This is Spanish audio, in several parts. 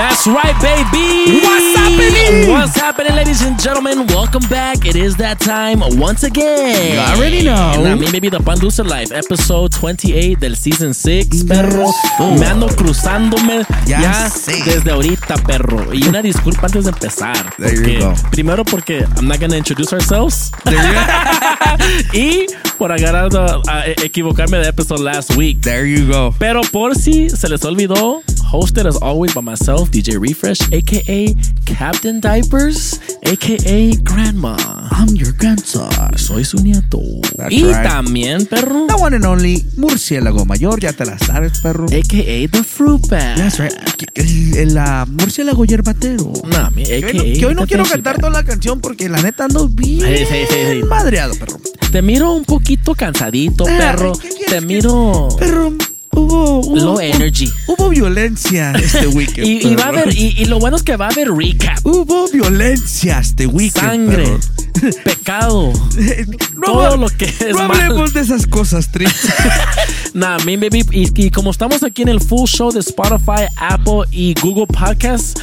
That's right, baby. What's happening? What's happening, ladies and gentlemen? Welcome back. It is that time once again. You already know. And I mean, maybe the Pan Dulce Life, episode 28 del season 6, perro. Oh. Me ando cruzándome Ya ya, desde ahorita, perro. Y una disculpa antes de empezar. There you go. Primero porque I'm not gonna introduce ourselves. y por agarrar a equivocarme de episode last week. There you go. Pero por si se les olvidó, hosted as always by myself, DJ Refresh, aka Captain Diapers, aka Grandma. I'm your grandson. Soy su nieto. That's y right. también, perro, The one and only murciélago mayor, ya te la sabes, perro. aka The Fruit Bag. That's right. El, el, murciélago yerbatero. No, mi Que aka hoy no, que hoy no quiero cantar toda la canción porque la neta ando bien Sí, sí, sí, sí. madreado, perro. Te miro un poquito cansadito, Ah, perro. ¿qué quieres Te que- miro Perro, hubo, hubo low energy. Hubo violencia este weekend. Y, y va a haber, y, y lo bueno es que va a haber recap. Hubo violencia este weekend. Sangre, perro. pecado. No, Todo lo que es no mal. hablemos de esas cosas tristes. Nah, mi baby. Y, y como estamos aquí en el full show de Spotify, Apple y Google Podcasts,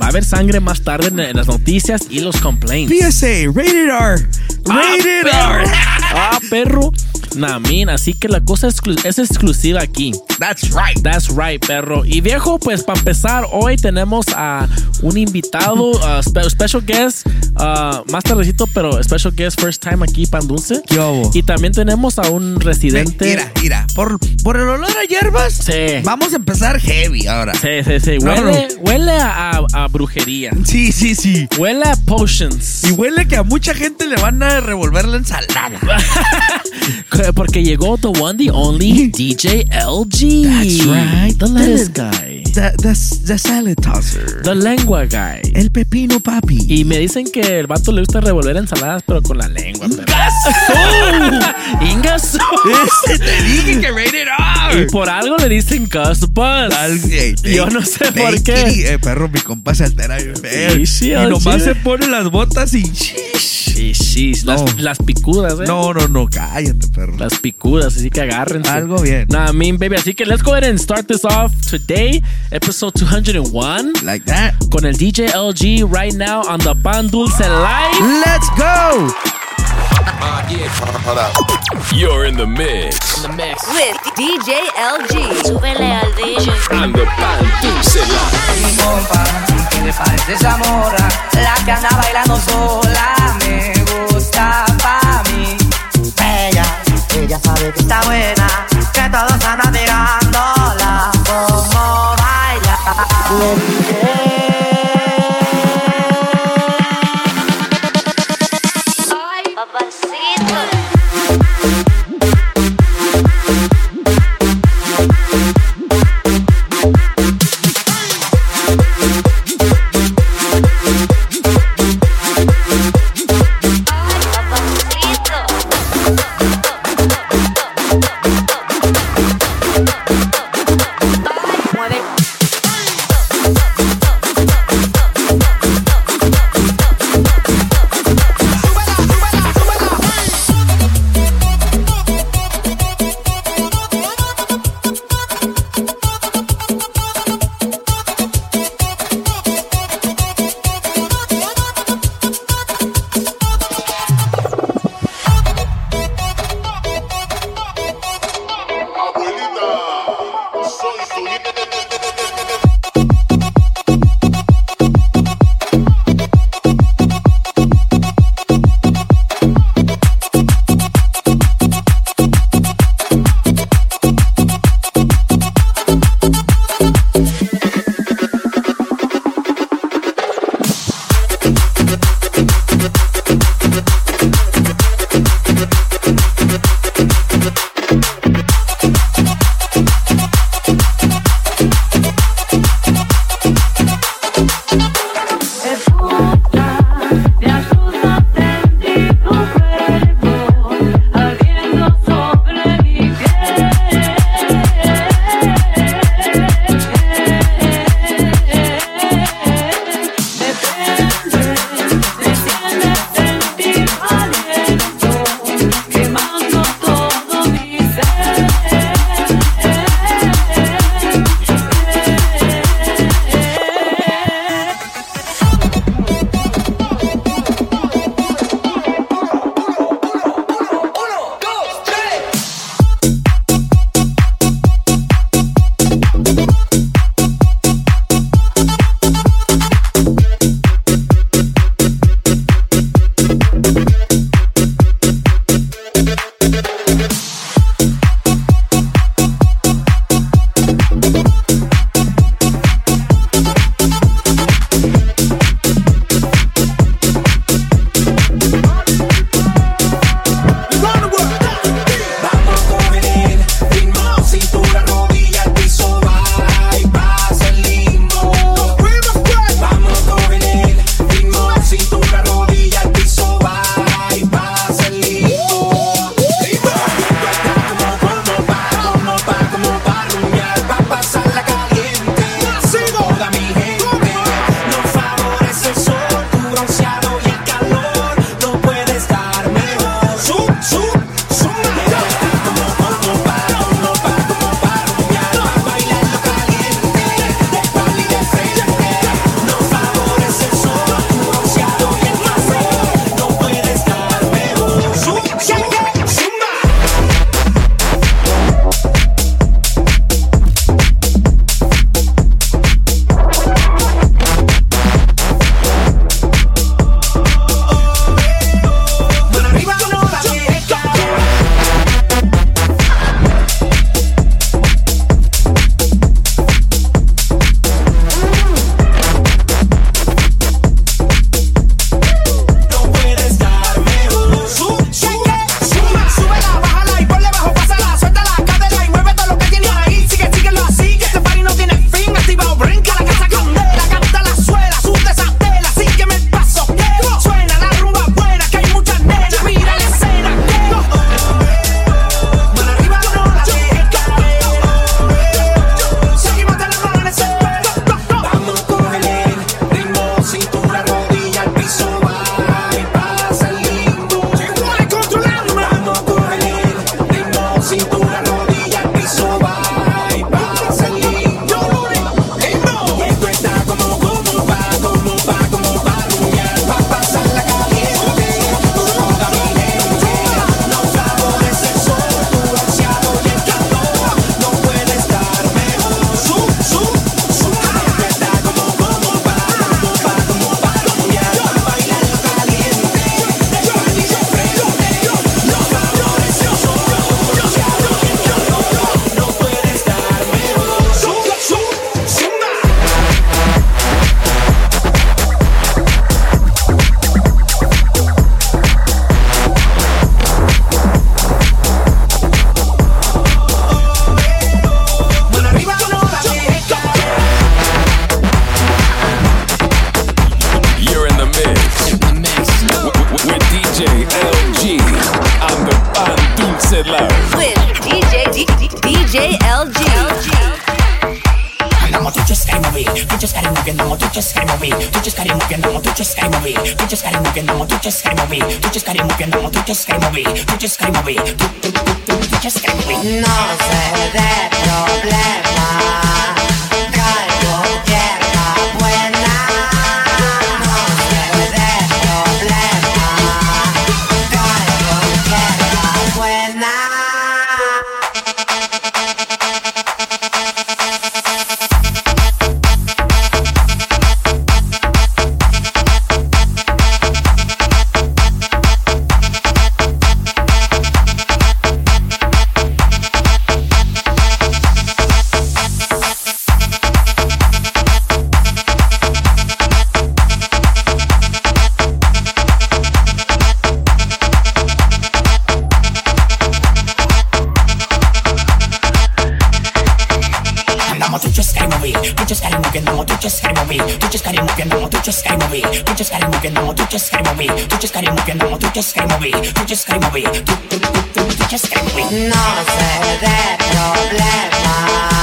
va a haber sangre más tarde en, las noticias y los complaints. PSA, rated R. Rated ah, R. Ah, perro. Nah, min, así que la cosa exclu- es exclusiva aquí. That's right. That's right, perro. Y viejo, pues para empezar, hoy tenemos a un invitado, uh, spe- special guest, uh, más tardecito, pero special guest first time aquí, Pan Dulce. Y también tenemos a un residente. Mira, mira, por, por el olor a hierbas, Sí. vamos a empezar heavy ahora. Sí, sí, sí. Huele, no. huele a, a- a brujería. Sí, sí, sí. Huele a potions. Y huele que a mucha gente le van a revolver la ensalada. Porque llegó the one, the only DJ LG. That's right. The lettuce guy. The, the, the salad tosser. The lengua guy. El pepino papi. Y me dicen que el vato le gusta revolver ensaladas, pero con la lengua. Ingazo. Ese te dije que rated Y R. por algo le dicen ey, Yo no sé por qué. Eh, perro, mi compa se altera y al nomás se pone las botas y... Sí, sí, las, No. las picudas, ¿eh? No, no, no, cállate, perro. Las picudas, así que agárrense. Algo bien. Nah, I mean, baby. Así que let's go ahead and start this off today, episode 201, Like that. con el DJ LG right now on the Pan Dulce Live. Let's go. You're in the mix. With DJ LG. Súbele al DJ. And the Pan Dulce Live. Que le falta esa morra La que anda bailando sola me gusta pa' mí. Ella, ella sabe que está buena Que todos andan mirándola como baila just gotta move your normal, you just gotta move it. You just gotta move your normal, you just gotta move it. You just gotta move your normal, you just gotta move it. You just gotta move your normal, you just gotta move it. You just gotta move it. You just gotta move it. No se ve problema.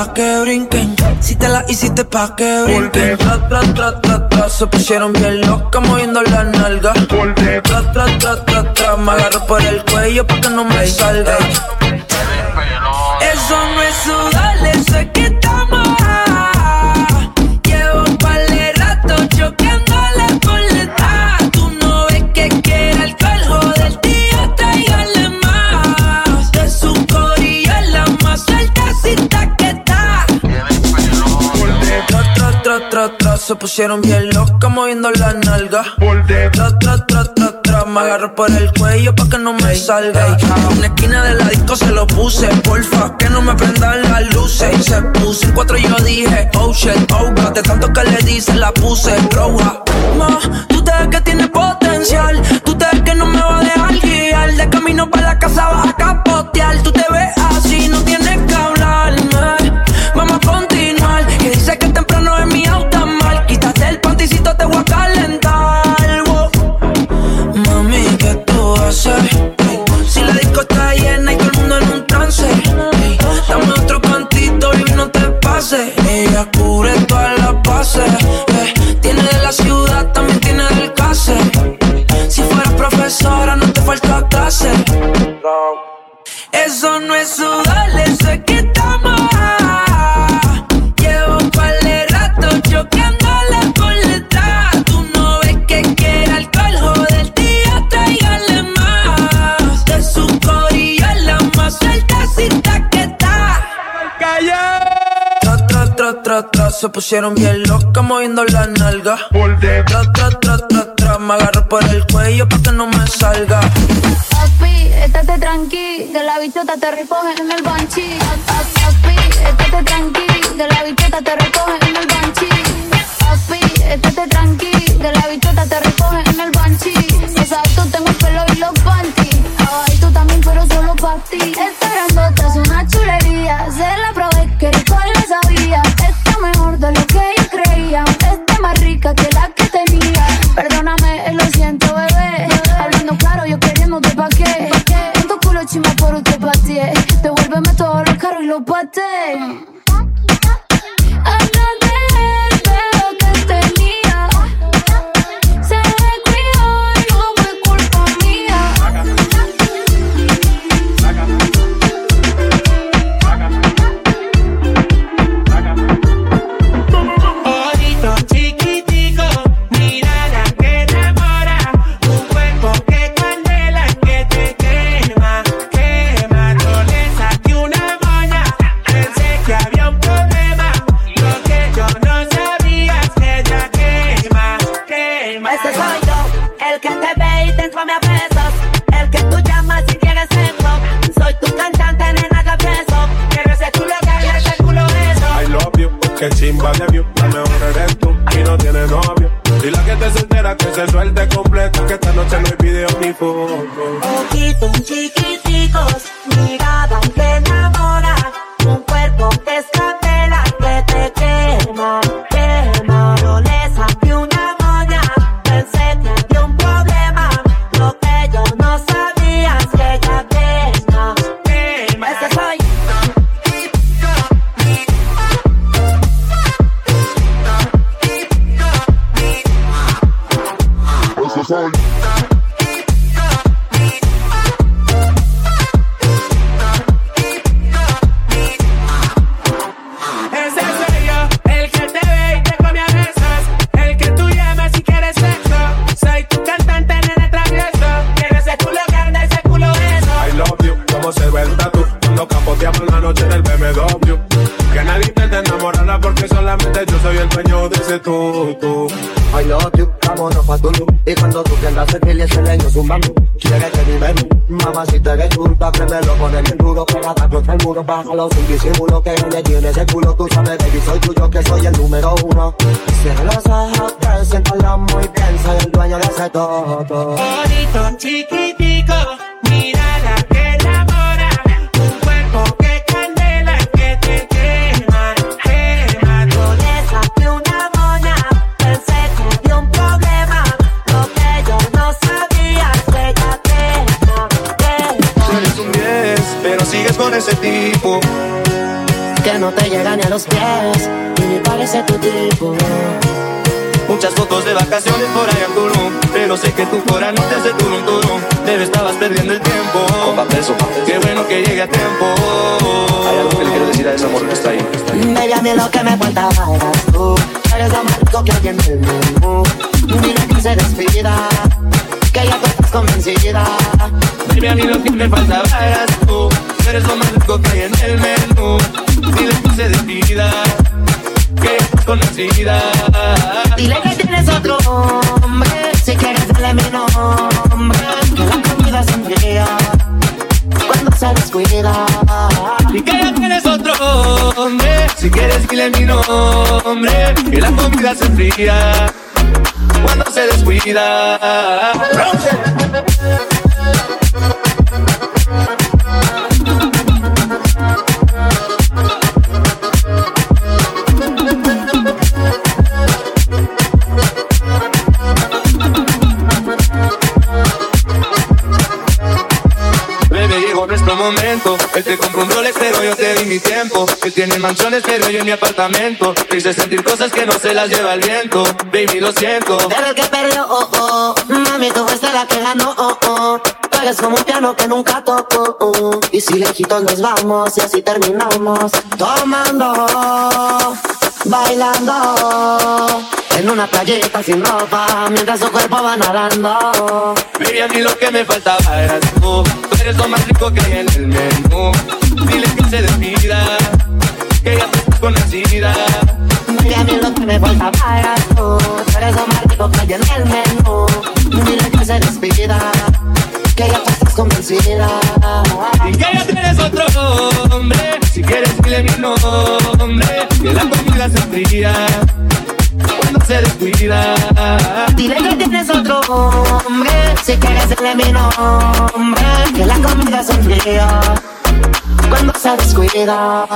pa' que brinquen. Si te la hiciste pa' que brinquen. Tra, tra, tra, tra, tra, se pusieron bien locas moviendo la nalga. Tra, tra, tra, tra, tra, me agarro por el cuello pa' que no me salga. se pusieron bien locas moviendo la nalga. Tra, tra, tra, tra, tra, me agarro por el cuello pa' que no me salga. En una esquina de la disco se lo puse, porfa, que no me prendan las luces. Se puso en cuatro y yo dije, oh shit, oh God, de tanto que le dice la puse roja. Ah. Ma, tú te ves que tienes potencial, tú te ves que no me va a dejar guiar. De camino para la casa vas a capotear, tú te ves así sé que se pusieron bien locas moviendo la nalga. Por tra, tra, tra, tra me agarro por el cuello pa' que no me salga. Papi, estate tranqui, que la bichota te recoge en el banchi. Papi, estate tranqui, que la bichota te recoge en el banchi. Papi, estate tranqui, que la bichota te recoge en el banchi. Exacto, tengo el pelo y los panties. Ay, tú también, pero solo para ti. l'eau potée. Está ahí Baby, a mí lo que me faltaba eras tú. Eres lo más rico que hay en el menú. Dile que se despida, que ya tú estás convencida. Baby, a mí lo que me faltaba eras tú Eres lo más rico que hay en el menú Dile que se despida Que estás convencida Dile que tienes otro hombre, si quieres dale mi nombre. Que la comida se enfría cuando se descuida. Y que ya tienes otro hombre Si quieres dile mi nombre Que la comida se enfría Cuando se descuida tiempo. Él tiene mansiones, pero yo en mi apartamento. Te hice sentir cosas que no se las lleva el viento. Baby, lo siento. Pero el que perdió, oh, oh. Mami, tú fuiste la que ganó, oh, oh. Tú eres como un piano que nunca tocó, oh. Y si lejitos nos vamos y así terminamos. Tomando, bailando. En una playita sin ropa, mientras su cuerpo va nadando. Baby, a mí lo que me faltaba eras tú. Tú eres lo más rico que hay en el menú. Dile que se despida, que ya estás conocida. Baby, a mí lo que me faltaba eras tú. Tú eres lo más rico que hay en el menú. Dile que se despida, que ya tú estás convencida. Y que ya tienes otro hombre. Si quieres, dile mi nombre. Que la comida se enfría cuando se descuida. Dile que tienes otro hombre, si quieres dile mi nombre, que la comida se enfría cuando se descuida.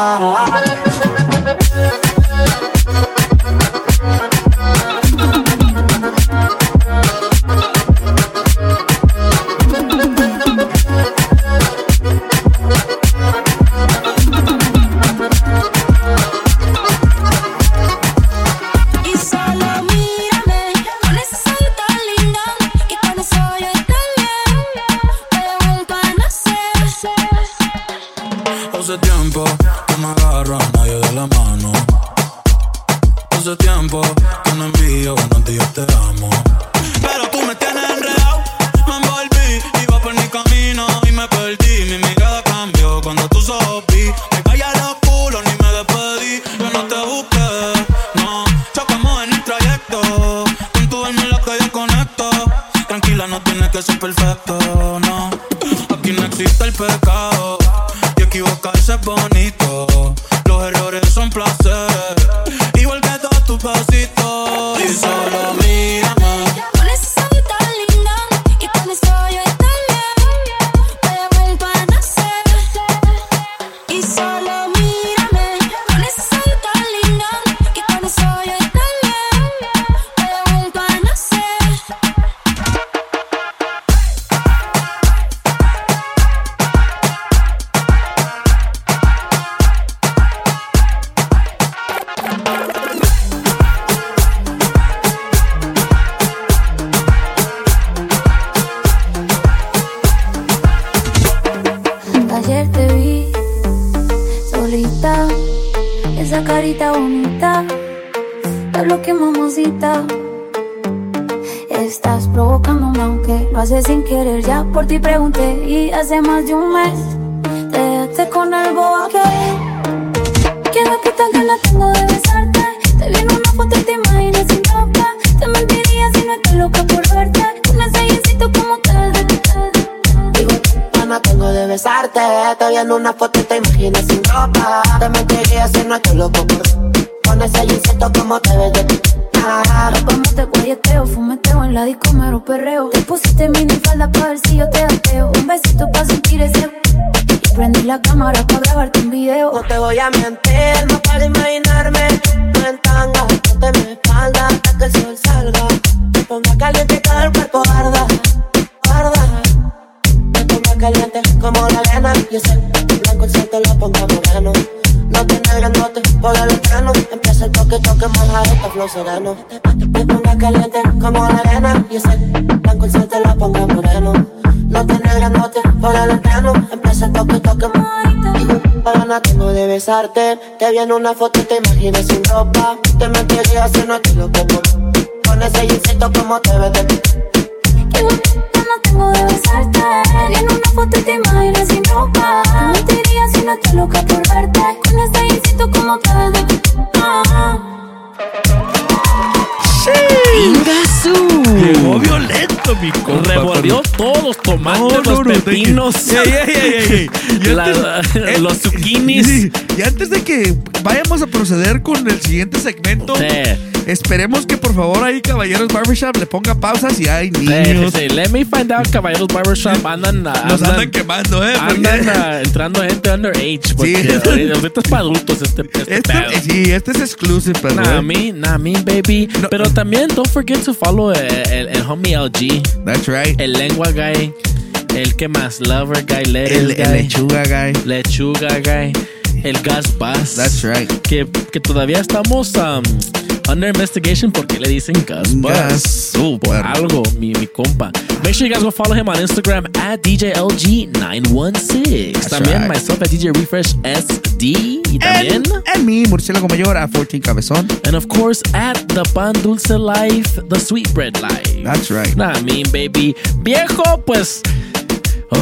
Hace tiempo que no envío buenos días, te amo. Pero tú me tienes enredado, me envolví, iba por mi camino y me perdí. Mi mirada cambió cuando tú sopí. Me callé los culos ni me despedí. Yo no te busqué, no. Chocamos en el trayecto. Con tu es la que yo conecto. Tranquila, no tienes que ser perfecto, no. Aquí no existe el pecado. Y equivocarse es bonito. Besarte. Te viene una foto y te imaginas sin ropa. Te mentiría si no te lo como. Con ese jeansito como te ves de ti. no tengo de besarte. Viene una foto y te imaginas sin ropa. Te diría si no estoy loca por verte. Con ese jeansito como te ves de ti. Ah. Llegó violento, mi compa. Revolvió todos los tomates, los pepinos, Ey, ey, ey, ey. Y la- antes- los zucchinis. Y antes de que vayamos a proceder con el siguiente segmento, Sí. Esperemos que por favor ahí, caballeros Barbershop, le ponga pausa si hay niños. sí, sí. Let me find out, caballeros barbershop andan, ah, Nos andan quemando, ¿eh? Andan ah, entrando gente underage. Porque Sí. ahorita es para adultos este, este, Este, pedo. sí, este es exclusive, pero. Nah, eh. me, nah, me, baby. Pero también, don't forget to follow el, el, el homie LG. That's right. El lengua guy. El que más, lover guy, lettuce El, guy. el lechuga guy. Lechuga guy. El gas bus. That's right. Que, que todavía estamos um, under investigation porque le dicen gas bus. Uh, por algo, mi, mi compa. Make sure you guys go follow him on Instagram at DJLG916. That's también right. myself at DJ Refresh SD. Y también. En, en mi murciélago mayor at 14 cabezón. And of course, at the Pan Dulce Life, the Sweetbread Life. That's right. Nah, I mean, baby. Viejo, pues.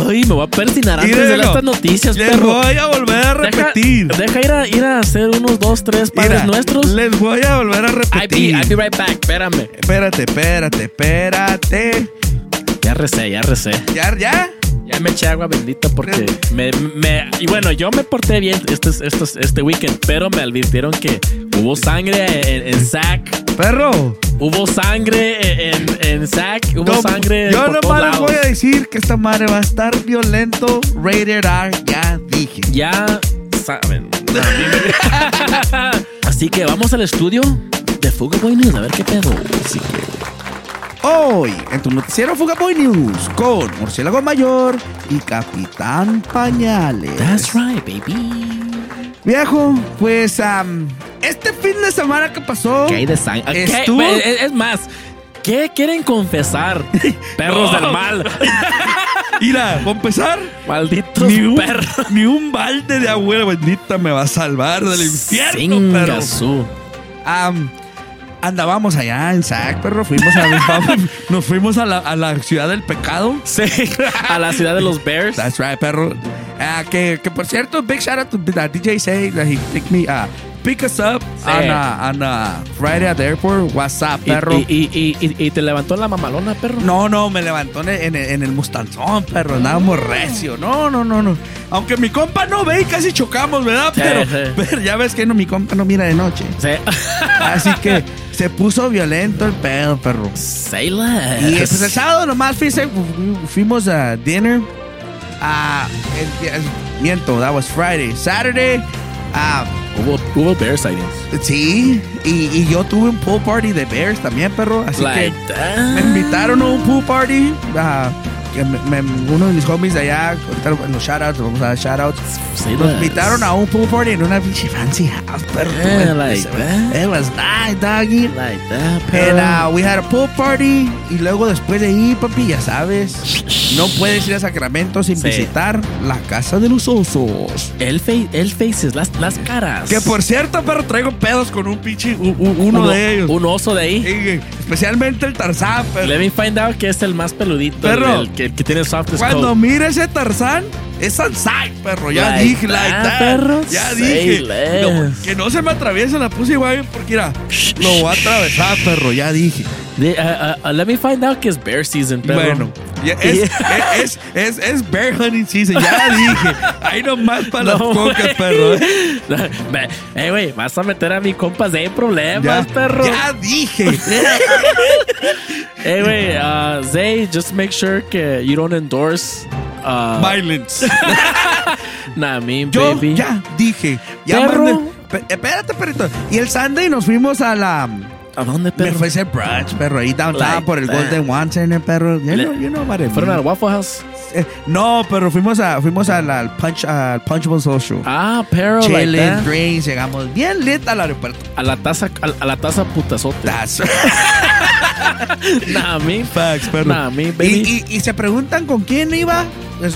Ay, me voy a persinar antes de Míralo. estas noticias, Les perro. voy a volver a repetir. Deja, deja ir, a, ir a hacer unos dos, tres padres Mira, nuestros. Les voy a volver a I'll be, repetir. I'll be right back, espérame. Espérate, espérate, espérate. Ya recé, ya recé. ¿Ya? ¿Ya? Ya me eché agua bendita porque me, me- y bueno, yo me porté bien este, este, este weekend, pero me advirtieron que hubo sangre en, en Sac, Perro. hubo sangre en, en Sac, hubo No, sangre yo por nomás les voy a decir que esta madre va a estar violento. Rated R, ya dije. Ya saben. Así que vamos al estudio de Fuga Boy News a ver qué pedo. Así que Hoy, en tu noticiero Fuga Boy News, con Murciélago Mayor y Capitán Pañales. That's right, baby. Viejo, pues am, este fin de semana que pasó. ¿Qué hay de sangre? Estuvo- Es, es más, ¿qué quieren confesar? Perros No. del mal. Mira, para empezar, Malditos ni un, perros. ni un balde de abuela bendita me va a salvar del infierno, perro. Singasú. Am, andábamos allá en Sac, perro. Fuimos a, nos fuimos a la, a la ciudad del pecado. Sí, a la ciudad de los Bears. That's right, perro. Ah, que, que por cierto, big shout out to the DJ say that he picked me uh, pick us up Sí. on, uh, on uh, Friday at the airport. What's up, Y, perro? y, y, y- y te levantó la mamalona, perro. No, no, me levantó en el, en el, en el Mustanzón, perro. Andábamos recio. No, no, no, no. Aunque mi compa no ve y casi chocamos, ¿verdad? Sí, pero, sí. pero ya ves que no, mi compa no mira de noche. Sí. Así que se puso violento el pedo, perro. Less. Y pues el sábado nomás fui- fuimos a dinner. Ah, el- miento, that was Friday. Saturday, ah, Hubo, hubo Bear sightings. sí. Y, y yo tuve un pool party de Bears también, perro. Así Like que that. me invitaron a un pool party. ah, que me- me- uno de mis homies de allá, ahorita en los shoutouts, vamos a dar shoutouts. Say Nos less. invitaron a un pool party en una pinche fancy house, perro. Yeah, like that. It was nice, doggy. Like that, And perro. uh, we had a pool party. Y luego después de ahí, papi, ya sabes, no puedes ir a Sacramento sin Sí. visitar la casa de los osos. El, face, el faces, las, las caras. Que por cierto, perro, traigo pedos con un pinche, u- u- uno, de ellos. Un oso de ahí. Sí, especialmente el Tarzán, perro. Let me find out que es el más peludito. Perro. El, que, que tiene softest Cuando mire ese Tarzán, es Sansai, perro. Ya Like dije, like that, that. perro. Ya dije. No, que no se me atraviese la pussy, güey, porque mira, lo voy a atravesar, perro. Ya dije. Uh, uh, uh, let me find out que es bear season, perro. Bueno, ya es, es, es, es bear hunting season, ya dije. Ahí nomás para las No, cocas, güey. perro. ¿eh? Eh, güey, vas a meter a mi compas de problemas, Ya, perro. ya dije. Eh, güey, uh, Zay, just make sure que you don't endorse. Uh, Violence. nah, me, Yo baby. ya dije. Ya Perro. Pe- Espérate, perrito. Y el Sunday nos fuimos a la ¿A dónde, Me perro? fue a hacer brunch, perro. Ahí downtown Like por el that. Golden One Center, perro. You know, you know. ¿Fueron al Waffle House? Eh, no, pero fuimos a fuimos al, al punch al Punchable Social. Ah, pero like Chilling, that. drinks, llegamos bien lit al aeropuerto. A la taza, a, a la taza putazote. That's Nah, me. facts, perro. Nah, me, y, baby. y, y se preguntan con quién iba.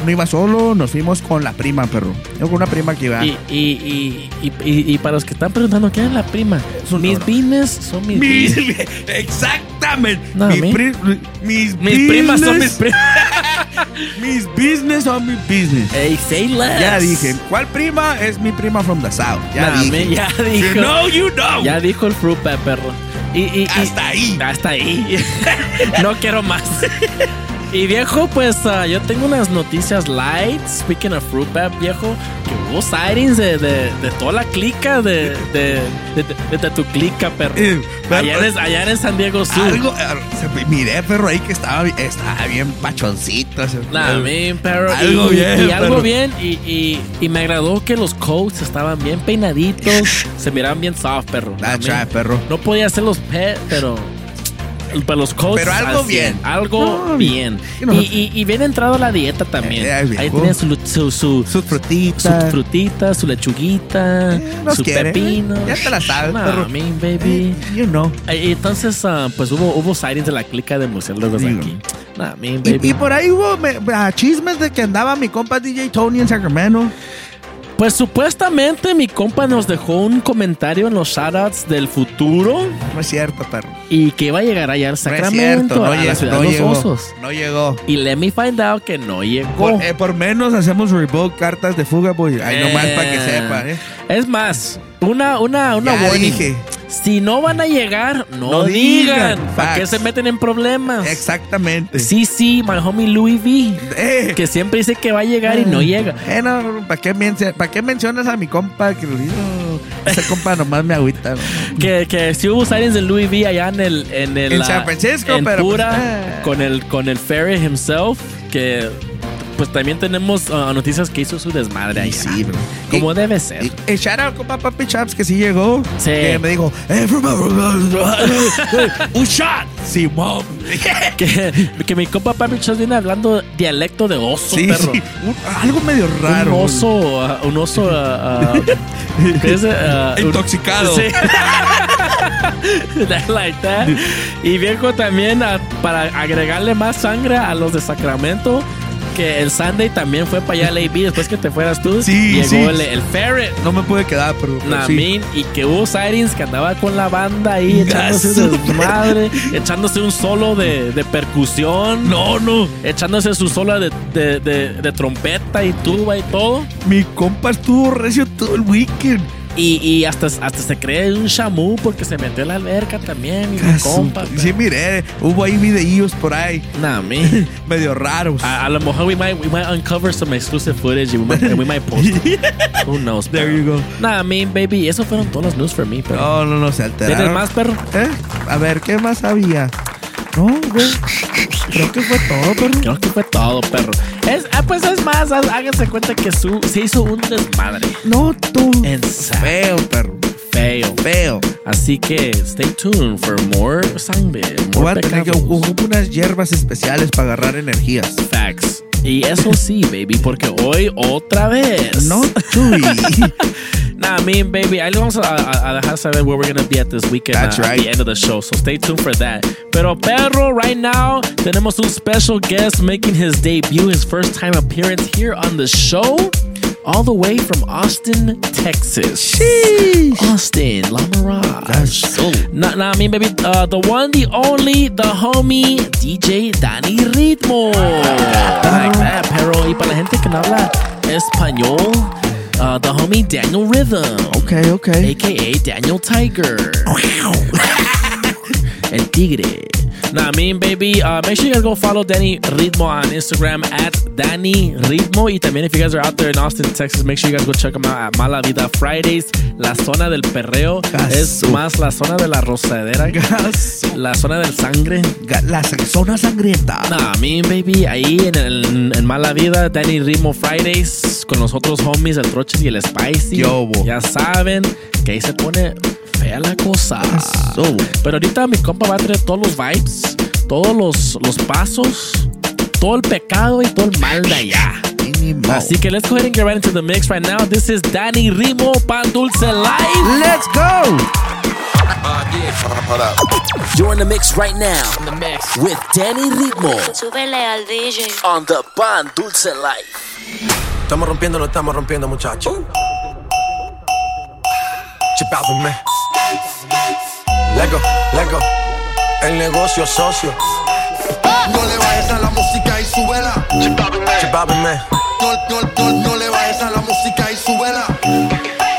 No iba solo, nos fuimos con la prima, perro. Yo con una prima que iba. Y, y, y, y, y- y para los que están preguntando, ¿quién es la prima? Su mis business son mis, Mis- business. exactamente. No, mis, pri- mis, Mis primas son mis business- primas. Mis business son mis business. Hey, say less. Ya dije, ¿cuál prima? Es mi prima from the south. Ya dije. me, ya You dijo. know, you know. Ya dijo el fruit bat, perro. Y, y, y- Hasta ahí. Hasta ahí. no quiero más. Y viejo, pues ah, yo tengo unas noticias light. Speaking of fruit bat, viejo, que hubo sightings de, de, de toda la clica de, de, de, tu clica, perro. Eh, perro. Allá en, allá en San Diego Sur. Algo, eh, miré, perro, ahí que estaba, estaba bien pachoncito. Nah, man, pero Algo y, bien, y algo perro. bien y, y, y me agradó que los coats estaban bien peinaditos, se miraban bien soft, perro. Nah, right, perro. No podía hacer los pet, pero para los coats Pero algo al bien. algo No, bien. y, y, y bien entrado a la dieta también. Eh, Ahí viejo. tenía su, su, su, Sus frutitas. su frutita, su lechuguita, Eh, su quiere. pepino. Ya te la sabes, Nah, perro. man, baby. You know. Eh, Entonces, ah, pues hubo, hubo sightings de la clica de murciélagos Digo. aquí. Man, Y, baby. y por ahí hubo me- ah, chismes de que andaba mi compa DJ Tony en Sacramento. Pues supuestamente mi compa nos dejó un comentario en los shoutouts del futuro No es cierto, perro. y que iba a llegar allá al No es Sacramento, cierto. No, a la llegó, ciudad no de los llegó. osos. No llegó. Y let me find out que no llegó. Por, eh, por menos hacemos revoke cartas de fuga, boy. Ahí nomás para que sepa, ¿eh? Es más, una, una, una Ya warning. dije. Si no van a llegar, no, No digan. digan. ¿Para qué se meten en problemas? Exactamente. Sí, sí, my homie Louis V. Eh. Que siempre dice que va a llegar y no llega. Eh, no, ¿para qué, menci- ¿para qué mencionas a mi compa? Que lo digo, ese compa nomás me agüita. ¿no? Que, que si hubo sightings de Louis V allá en el en el En San Francisco, en pero, pura pues, eh. con el con el ferry himself que pues también tenemos ah, noticias que hizo su desmadre ahí Sí, bro. como Y- debe ser Y, y shout out compa Papi Chaps que sí llegó. Sí. Que me dijo, eh, un shot. Sí, mom. que, que mi compa Papi Chas viene hablando dialecto de oso Sí, perro sí. Un- algo medio raro. un oso ah, un oso ah, ah, ¿qué es? Ah, un- Intoxicado. Sí. Like that. Y viejo también ah, para agregarle más sangre a los de Sacramento. Que el Sunday también fue para allá al AB después que te fueras tú. Sí, llegó sí. El, el Ferret. No me pude quedar, pero. pero sí. Namin y que hubo sightings que andaba con la banda ahí echándose Gaso. desmadre, echándose un solo de, de percusión, No, no. echándose su solo de- de trompeta y tuba y todo. Mi compa estuvo recio todo el weekend. Y, y hasta, hasta se cree un chamú porque se metió en la alberca también, mi Gaso. compa. Sí, miré. Hubo ahí videillos por ahí. Nah, man. Medio raros. A, a lo mejor we might, we might uncover some exclusive footage and we might, and we might post it. Who knows, There perro. you go. Nah, man, baby, eso fueron todos los news for me, pero. No, no, no, se alteraron. ¿Tienes más, perro? ¿Eh? A ver, ¿qué más había? No, güey. Creo que fue todo, perro. Creo que fue todo, perro. Es, ah, pues es más, há- háganse cuenta que su, se hizo un desmadre. No, tú. En. Feo, perro. Feo. Feo. Así que stay tuned for more sangre. Voy More a tener que unas hierbas especiales para agarrar energías. Facts. Y eso sí, baby, porque hoy otra vez. No, chuy. Nah, me and baby, ahí le vamos a, a- a dejar saber where we're gonna be at this weekend That's uh, at the end of the show. So stay tuned for that. Pero perro, right now tenemos un special guest making his debut, his first time appearance here on the show, all the way from Austin, Texas. Austin, La Mirage. Nah, nah, I mean, baby, uh, the one, the only, the homie, DJ Danny Ritmo. Like that, pero, y para la gente que no habla español, uh, the homie Daniel Rhythm. Okay, okay. AKA Daniel Tiger. El Tigre. Nah, I mean, baby. Uh, make sure you guys go follow Danny Ritmo on Instagram at Danny Ritmo. Y también, if you guys are out there in Austin, Texas, make sure you guys go check them out at Mala Vida Fridays. La zona del perreo es más la zona de la rosadera. La zona del sangre. La zona sangrienta. Nah, I mean, baby. Ahí en, el, Mala Vida, Danny Ritmo Fridays con los otros homies, el Troches y el Spicy. Ya saben que ahí se pone fea la cosa. Pero ahorita mi compa va a tener todos los vibes todos los, los pasos, todo el pecado y todo el mal de allá. Así que let's go ahead and get right into the mix right now. This is Danny Rimo Pan Dulce Live. Let's go. You're in the mix right now in the mix. with Danny Ritmo on the Pan Dulce Life. Estamos rompiendo, no estamos rompiendo, muchachos. Uh. Chip out me. Lego, Lego el negocio socio. No le bajes a la música y súbela. Chipábeme. No, no, no, no le bajes a la música y súbela.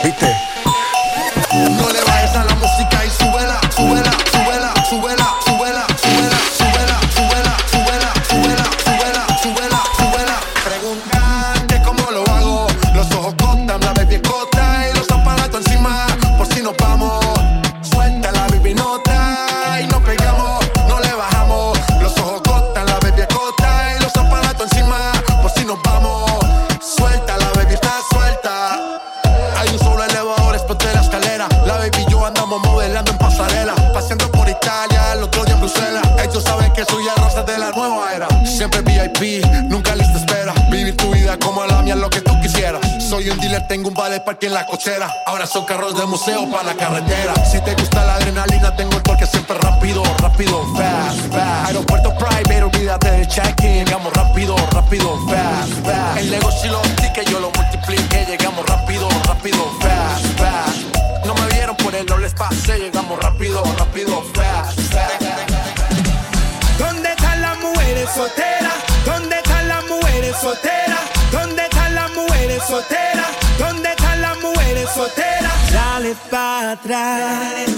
Viste en la cochera. Ahora son carros de museo para la carretera. Si te gusta la adrenalina, tengo el torque siempre rápido, rápido, feo. atrás.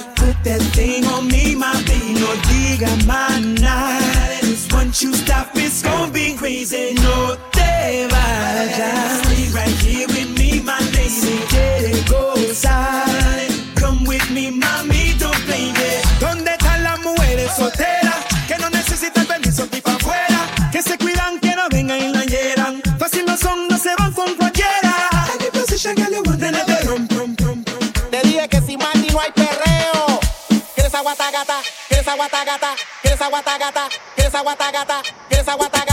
guata, que esa guata gata, que esa guata gata, que esa guata gata.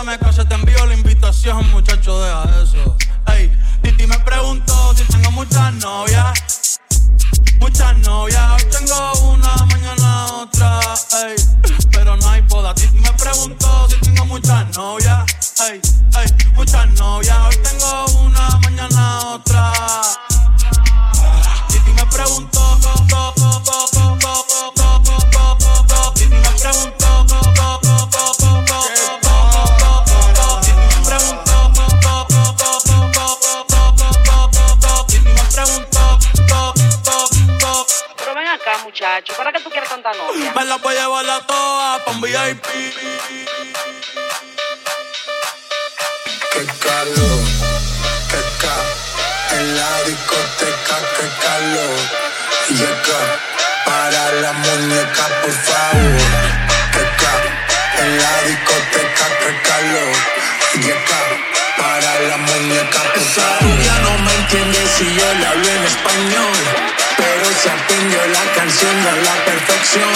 que me case, te envío la invitación, muchacho, deja eso. Ey, Titi me preguntó si tengo muchas novias. Muchas novias, hoy tengo una, mañana otra, ey. Pero no hay boda. Titi me preguntó si tengo muchas novias, ey, ey. Muchas novias, hoy tengo una, mañana otra. Titi me preguntó, go, go, go, muchacho. ¿Para qué tú quieres tanta novia? Me la voy a llevar a todas pa' un VIP. Qué calor, qué ca. En la discoteca, qué calor. Llega para la muñeca, por favor. Qué ca. En la discoteca, qué calor. Llega para la muñeca, por favor. Esa rubia no me entiende si yo le hablo en español se aprendió la canción a la perfección.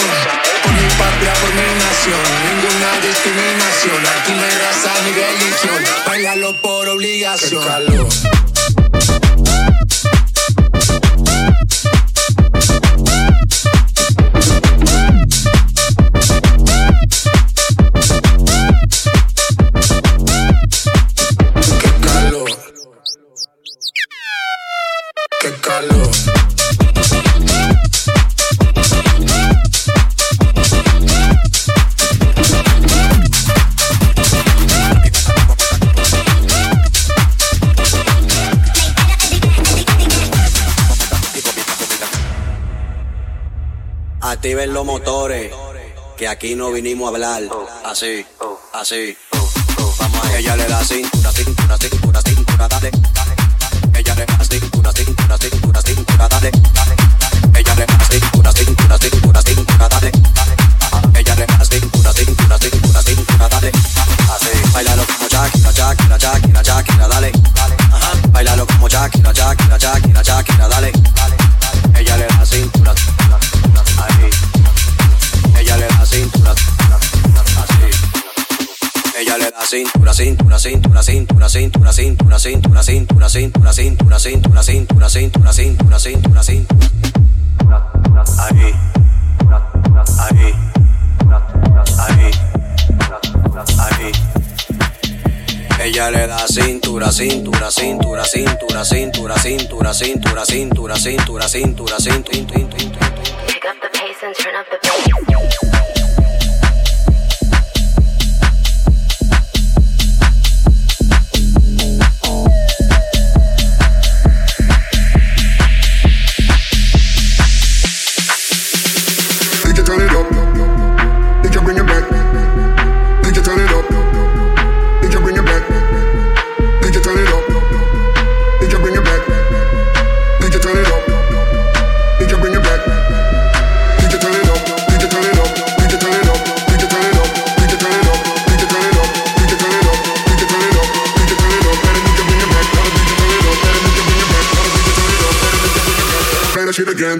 Por mi patria, por mi nación, ninguna discriminación. Aquí no hay raza ni religión, bailalo por obligación. Activen los motores, que aquí no vinimos a hablar. Así, así. Vamos a ella le da cintura, cintura, cintura, cintura, dale. Ella le da cintura, cintura, cintura, cintura, dale. Ella le da cintura, cintura, cintura, cintura, dale. Ella le da cintura, cintura, cintura, cintura, dale. Así, bailalo como Shakira, Shakira, Shakira, Shakira, dale. Ajá, bailalo como Shakira, Shakira, Shakira, Shakira, dale. Ella le da cintura, Ella le da cintura, cintura, cintura, cintura, cintura, cintura, cintura, cintura, cintura, cintura, cintura, cintura, cintura, cintura, cintura, cintura. Ahí. Ella le da cintura, cintura, cintura, cintura, cintura, cintura, cintura, cintura, cintura, cintura, cintura, cintura. Pick up the pace and turn up the bass.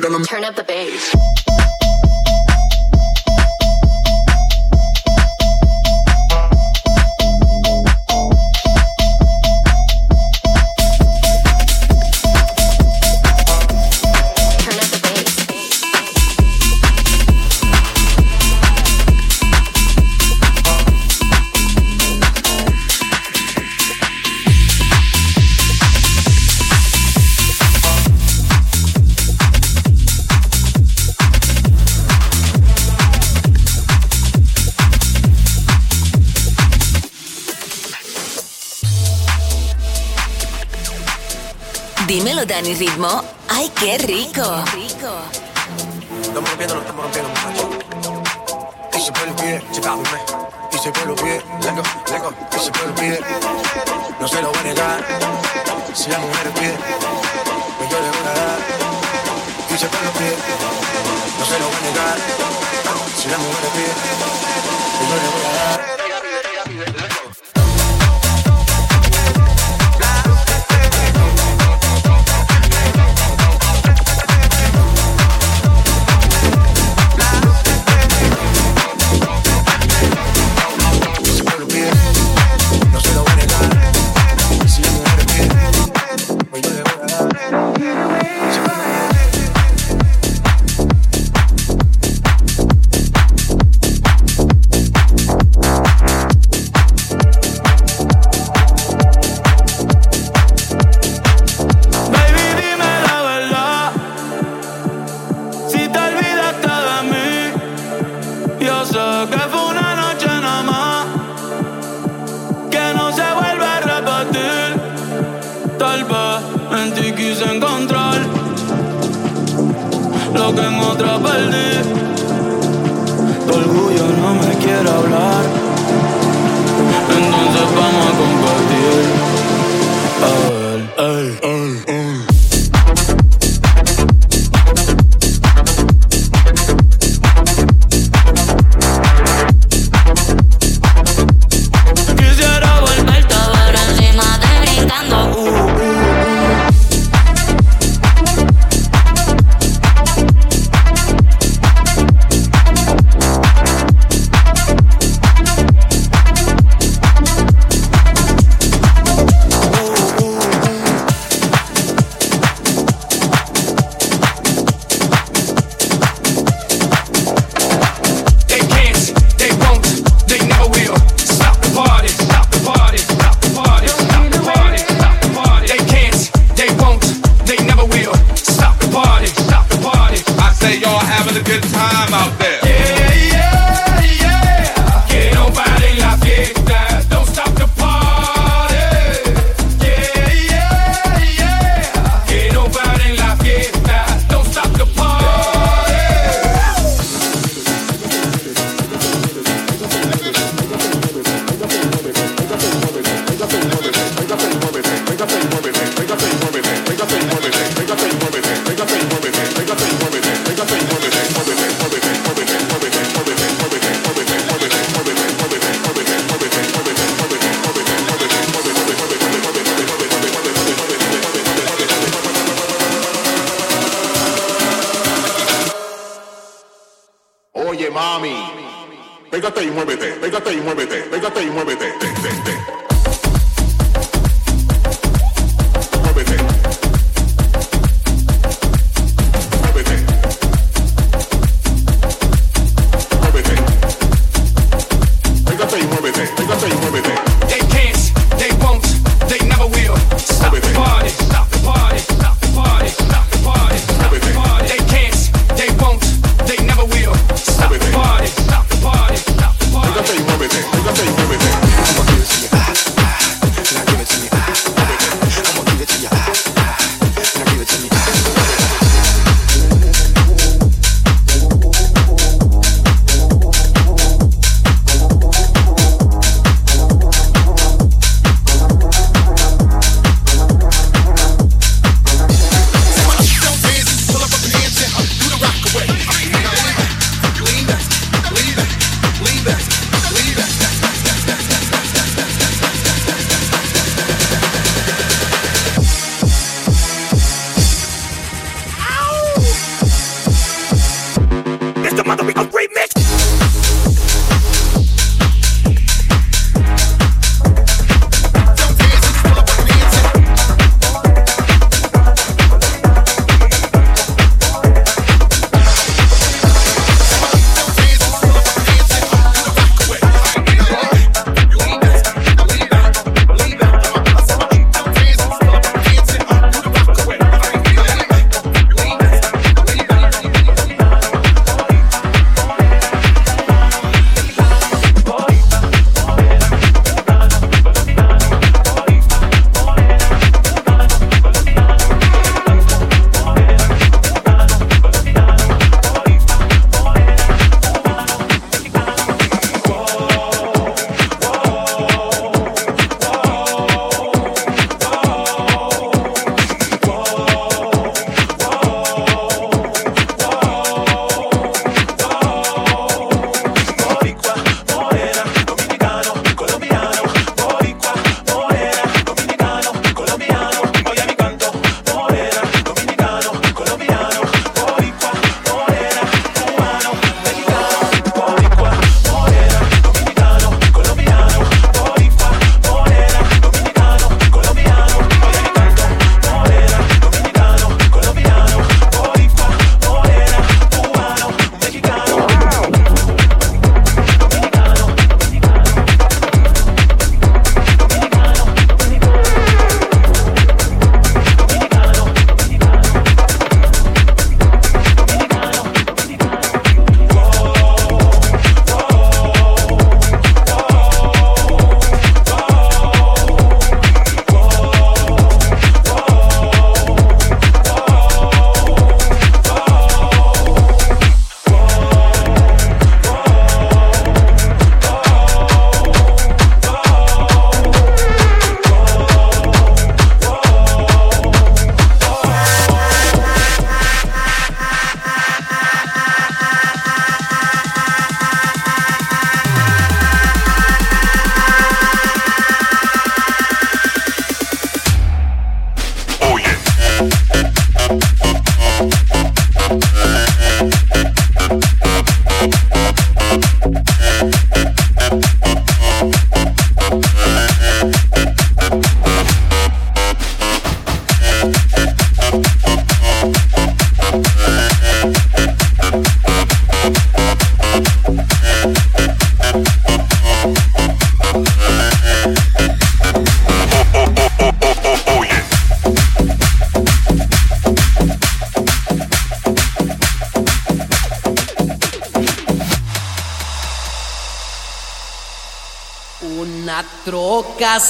turn up the bass. Dani Ritmo. ¡Ay, qué rico! Se checándome. Y se pie. No se lo voy a negar. Si la mujer yo le voy a dar. Y se pie. No se lo voy a negar. Si la mujer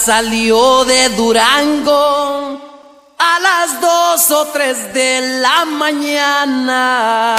salió de Durango a las dos o tres de la mañana.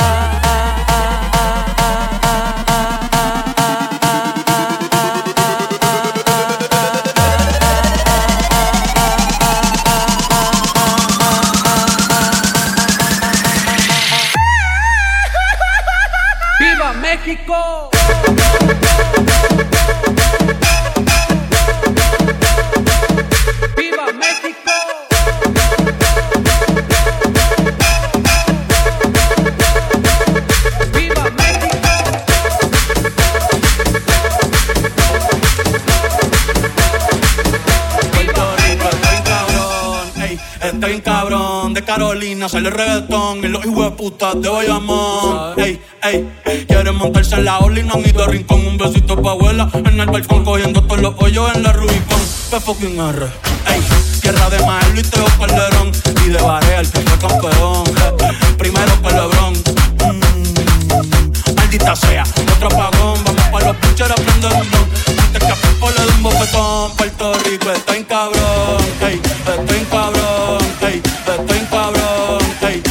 Carolina sale reggaetón y los hijos de puta de Bayamón. Ey, ey, quieren montarse en la ola y no han ido rincón. Un besito pa' abuela en el balcón cogiendo todos los hoyos en la Rubicon. P fucking R. Ey, tierra de Maelo y Teo Calderón. Y de Barea, el fue campeón. Primero que Lebron. Mm, maldita sea, otro apagón. Vamos pa' los pitchers a prender un don. Que a Pipo le dé un bofetón. Puerto Rico está en cabrón. Ey, está en cabrón. Ey, está en cabrón.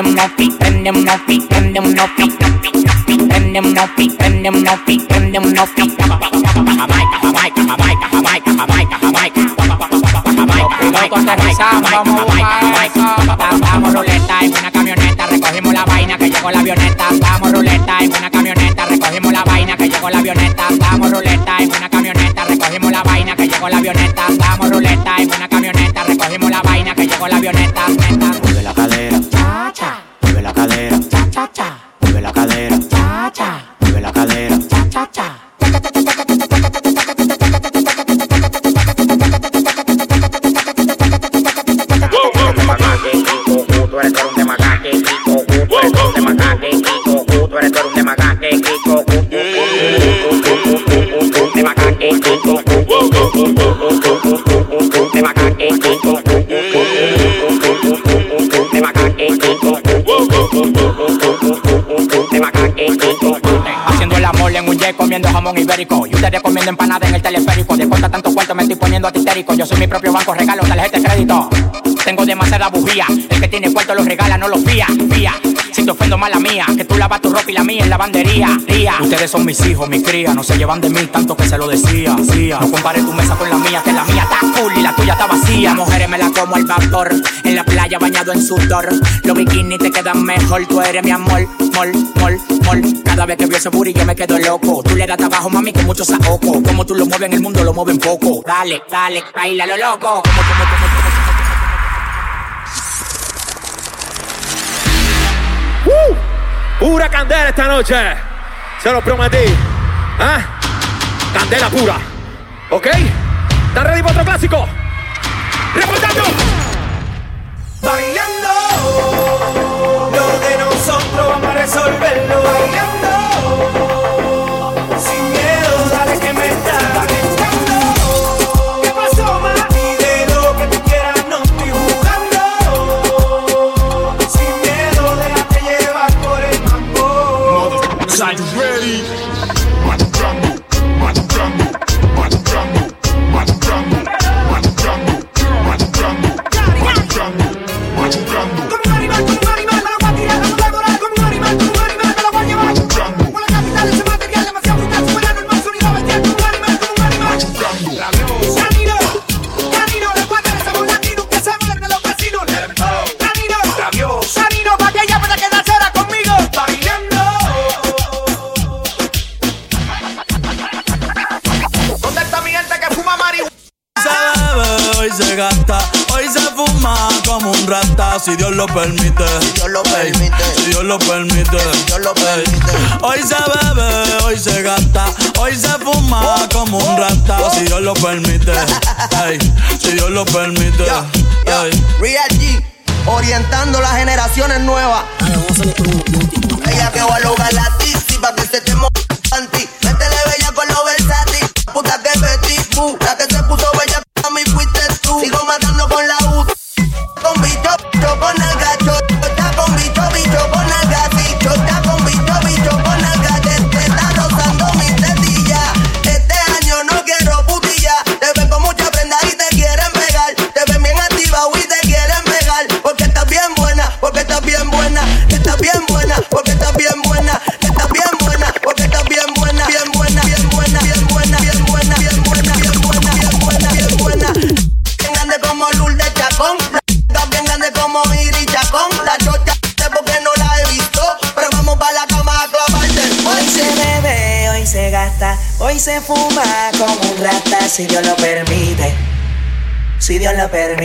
Nopi, prende un nopi, prende un nopi. Jamaica, Jamaica, Jamaica, Jamaica, Jamaica, Jamaica. Vamos en una camioneta, recogimos la vaina que llegó la avioneta. Vamos ruleta en una camioneta, recogimos la vaina que llegó la avioneta. Vamos ruleta una camioneta, recogimos la vaina que llegó la avioneta. Vamos en una camioneta, recogimos la vaina que llegó la avioneta. Comiendo jamón ibérico. Y ustedes comiendo empanada en el teleférico. De cuenta tanto cuarto me estoy poniendo atistérico. Yo soy mi propio banco, regalo tarjeta de crédito. Tengo demasiada bujía. El que tiene cuarto los regala, no los fía, fía Si te ofendo mala mía. Que tú lavas tu ropa y la mía en lavandería, ría. Ustedes son mis hijos, mis crías. No se llevan de mí tanto que se lo decía, decía. No compare tu mesa con la mía Que la mía está full y la tuya está vacía. Mujeres me la como al vapor En la playa bañado en sudor. Los bikinis te quedan mejor Tú eres mi amor, mol, mol, mol. Cada vez que veo ese booty yo me quedo loco. Tú le das trabajo, mami, que mucho saoco. Como tú lo mueves en el mundo, lo mueven poco. Dale, dale, baila lo loco Pura candela esta noche. Se lo prometí. ¿Ah? Candela pura. ¿Ok? ¿Están ready para otro clásico? ¡Reportando! Bailando, lo de nosotros vamos a resolverlo. Bailando, lo permite. Si Dios lo permite. Si Dios lo permite. Dios lo permite. Hoy se bebe, hoy se gasta, hoy se fuma como un rata, si Dios lo permite. Ey, si Dios lo permite. Real G, orientando las generaciones nuevas. Ella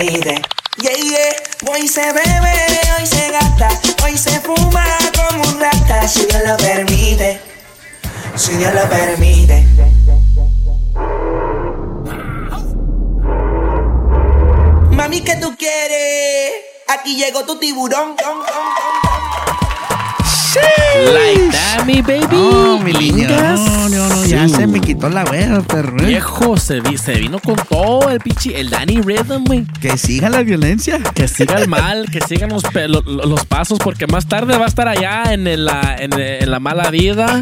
permite. Yeah, yeah. Hoy se bebe, hoy se gasta, hoy se fuma como un rata, si Dios lo permite. Si Dios lo permite. Mami, ¿qué tú quieres? Aquí llegó tu tiburón. Like that, mi baby. Mi niño. Ya se me quitó la hueva, perro. ¿eh? Viejo, se, vi- se vino con todo el pinche, el Danny Rhythm, güey. Que siga la violencia. Que siga el mal, que sigan los, pasos, porque más tarde va a estar allá en, el- la, en, en la mala vida,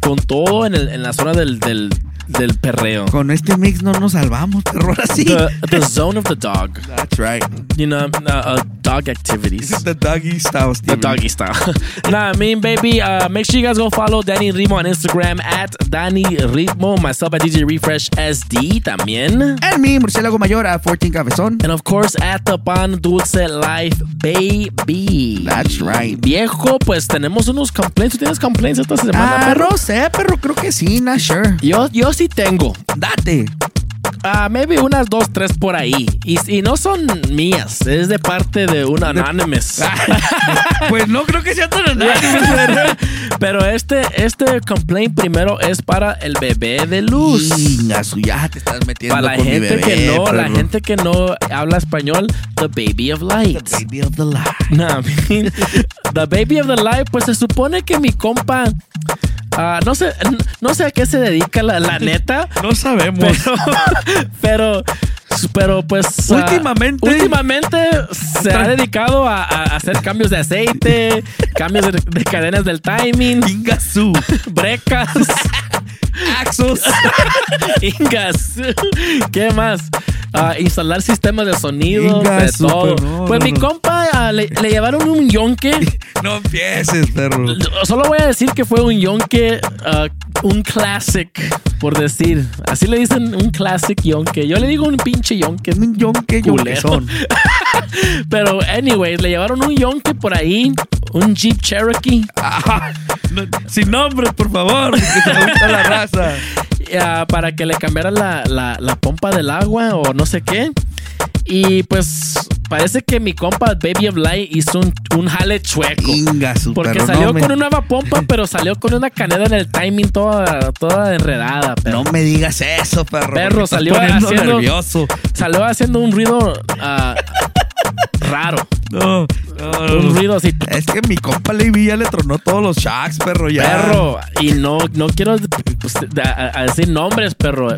con todo en, el- en la zona del, del, del perreo. Con este mix no nos salvamos, perro. Ahora sí. The, the zone of the dog. That's right. You know, uh, uh, dog activities. The doggy style, The doggy style. nah, I mean, baby, uh, make sure you guys go follow Danny Rimo on Instagram at Danny Ritmo, myself at DJ Refresh SD también. And me, Murciélago Mayor a 14 Cabezón. And of course, at the Pan Dulce Life, baby. That's right. Viejo, pues tenemos unos complaints. ¿Tú tienes complaints esta semana, Ah, perro? no sé, perro. Creo que sí, not sure. Yo, yo sí tengo. Date. Ah, maybe unas dos, tres por ahí. Y, y no son mías, es de parte de un anonymous. Pues no creo que sea tan Pero este, este complaint primero es para el bebé de luz. Te estás metiendo Para la con mi gente bebé, que no, la gente que no habla español, the baby of light. The baby of the light. No, I mean, the baby of the light, pues se supone que mi compa, ah, no sé, no sé a qué se dedica la, la neta. No sabemos. Pero, pero, pero, pues. ah, Últimamente- últimamente se ha dedicado a, a hacer cambios de aceite, cambios de, de cadenas del timing. Ingasu. Brecas. Axos. Ingas. ¿Qué más? Ah, instalar sistemas de sonido, de todo. no, pues no, mi no. compa ah, le, le llevaron un yonque. No empieces, perro. Solo voy a decir que fue un yonque, ah, un classic, por decir. Así le dicen un classic yonque. Yo le digo un pinche yonque. Un yonque, yonquezón. Pero, anyways, le llevaron un yonque por ahí, un Jeep Cherokee. Ah, sin nombres, por favor, porque se gusta la raza. ah, para que le cambiara la, la- la pompa del agua o no sé qué. Y pues parece que mi compa Baby of Light hizo un, un jale chueco. Inga, su Porque perro, salió no me- con una nueva pompa, pero salió con una caneda en el timing toda, toda enredada. Pero No me digas eso, perro. Perro, salió haciendo- nervioso. salió haciendo un ruido ah, raro. No, Un ruido así. Es que mi compa Levi ya le tronó todos los shacks, perro. Ya. Perro. Y no, no quiero pues, a- a decir nombres, perro.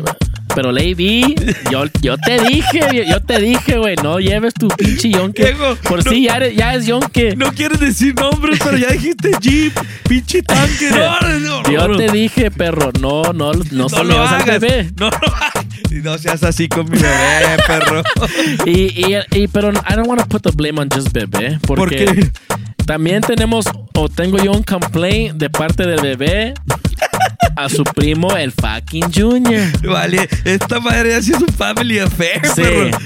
Pero Lady, yo, yo te dije, yo, te dije, güey, no lleves tu pinche yonke. Diego, Por no- si ya, eres- ya es yonke. No quieres decir nombres, pero ya dijiste Jeep, pinche tanque. No, no, Yo te dije, perro, no, no, no, se lo vas al hagas. bebé. No lo hagas. No seas así con mi bebé, perro. Y, y, y- pero I don't want to put the blame on just bebé. Porque ¿Por qué? también tenemos, o tengo yo un complaint de parte del bebé a su primo, el fucking Junior. Vale, esta madre así es un family affair, Sí. perro.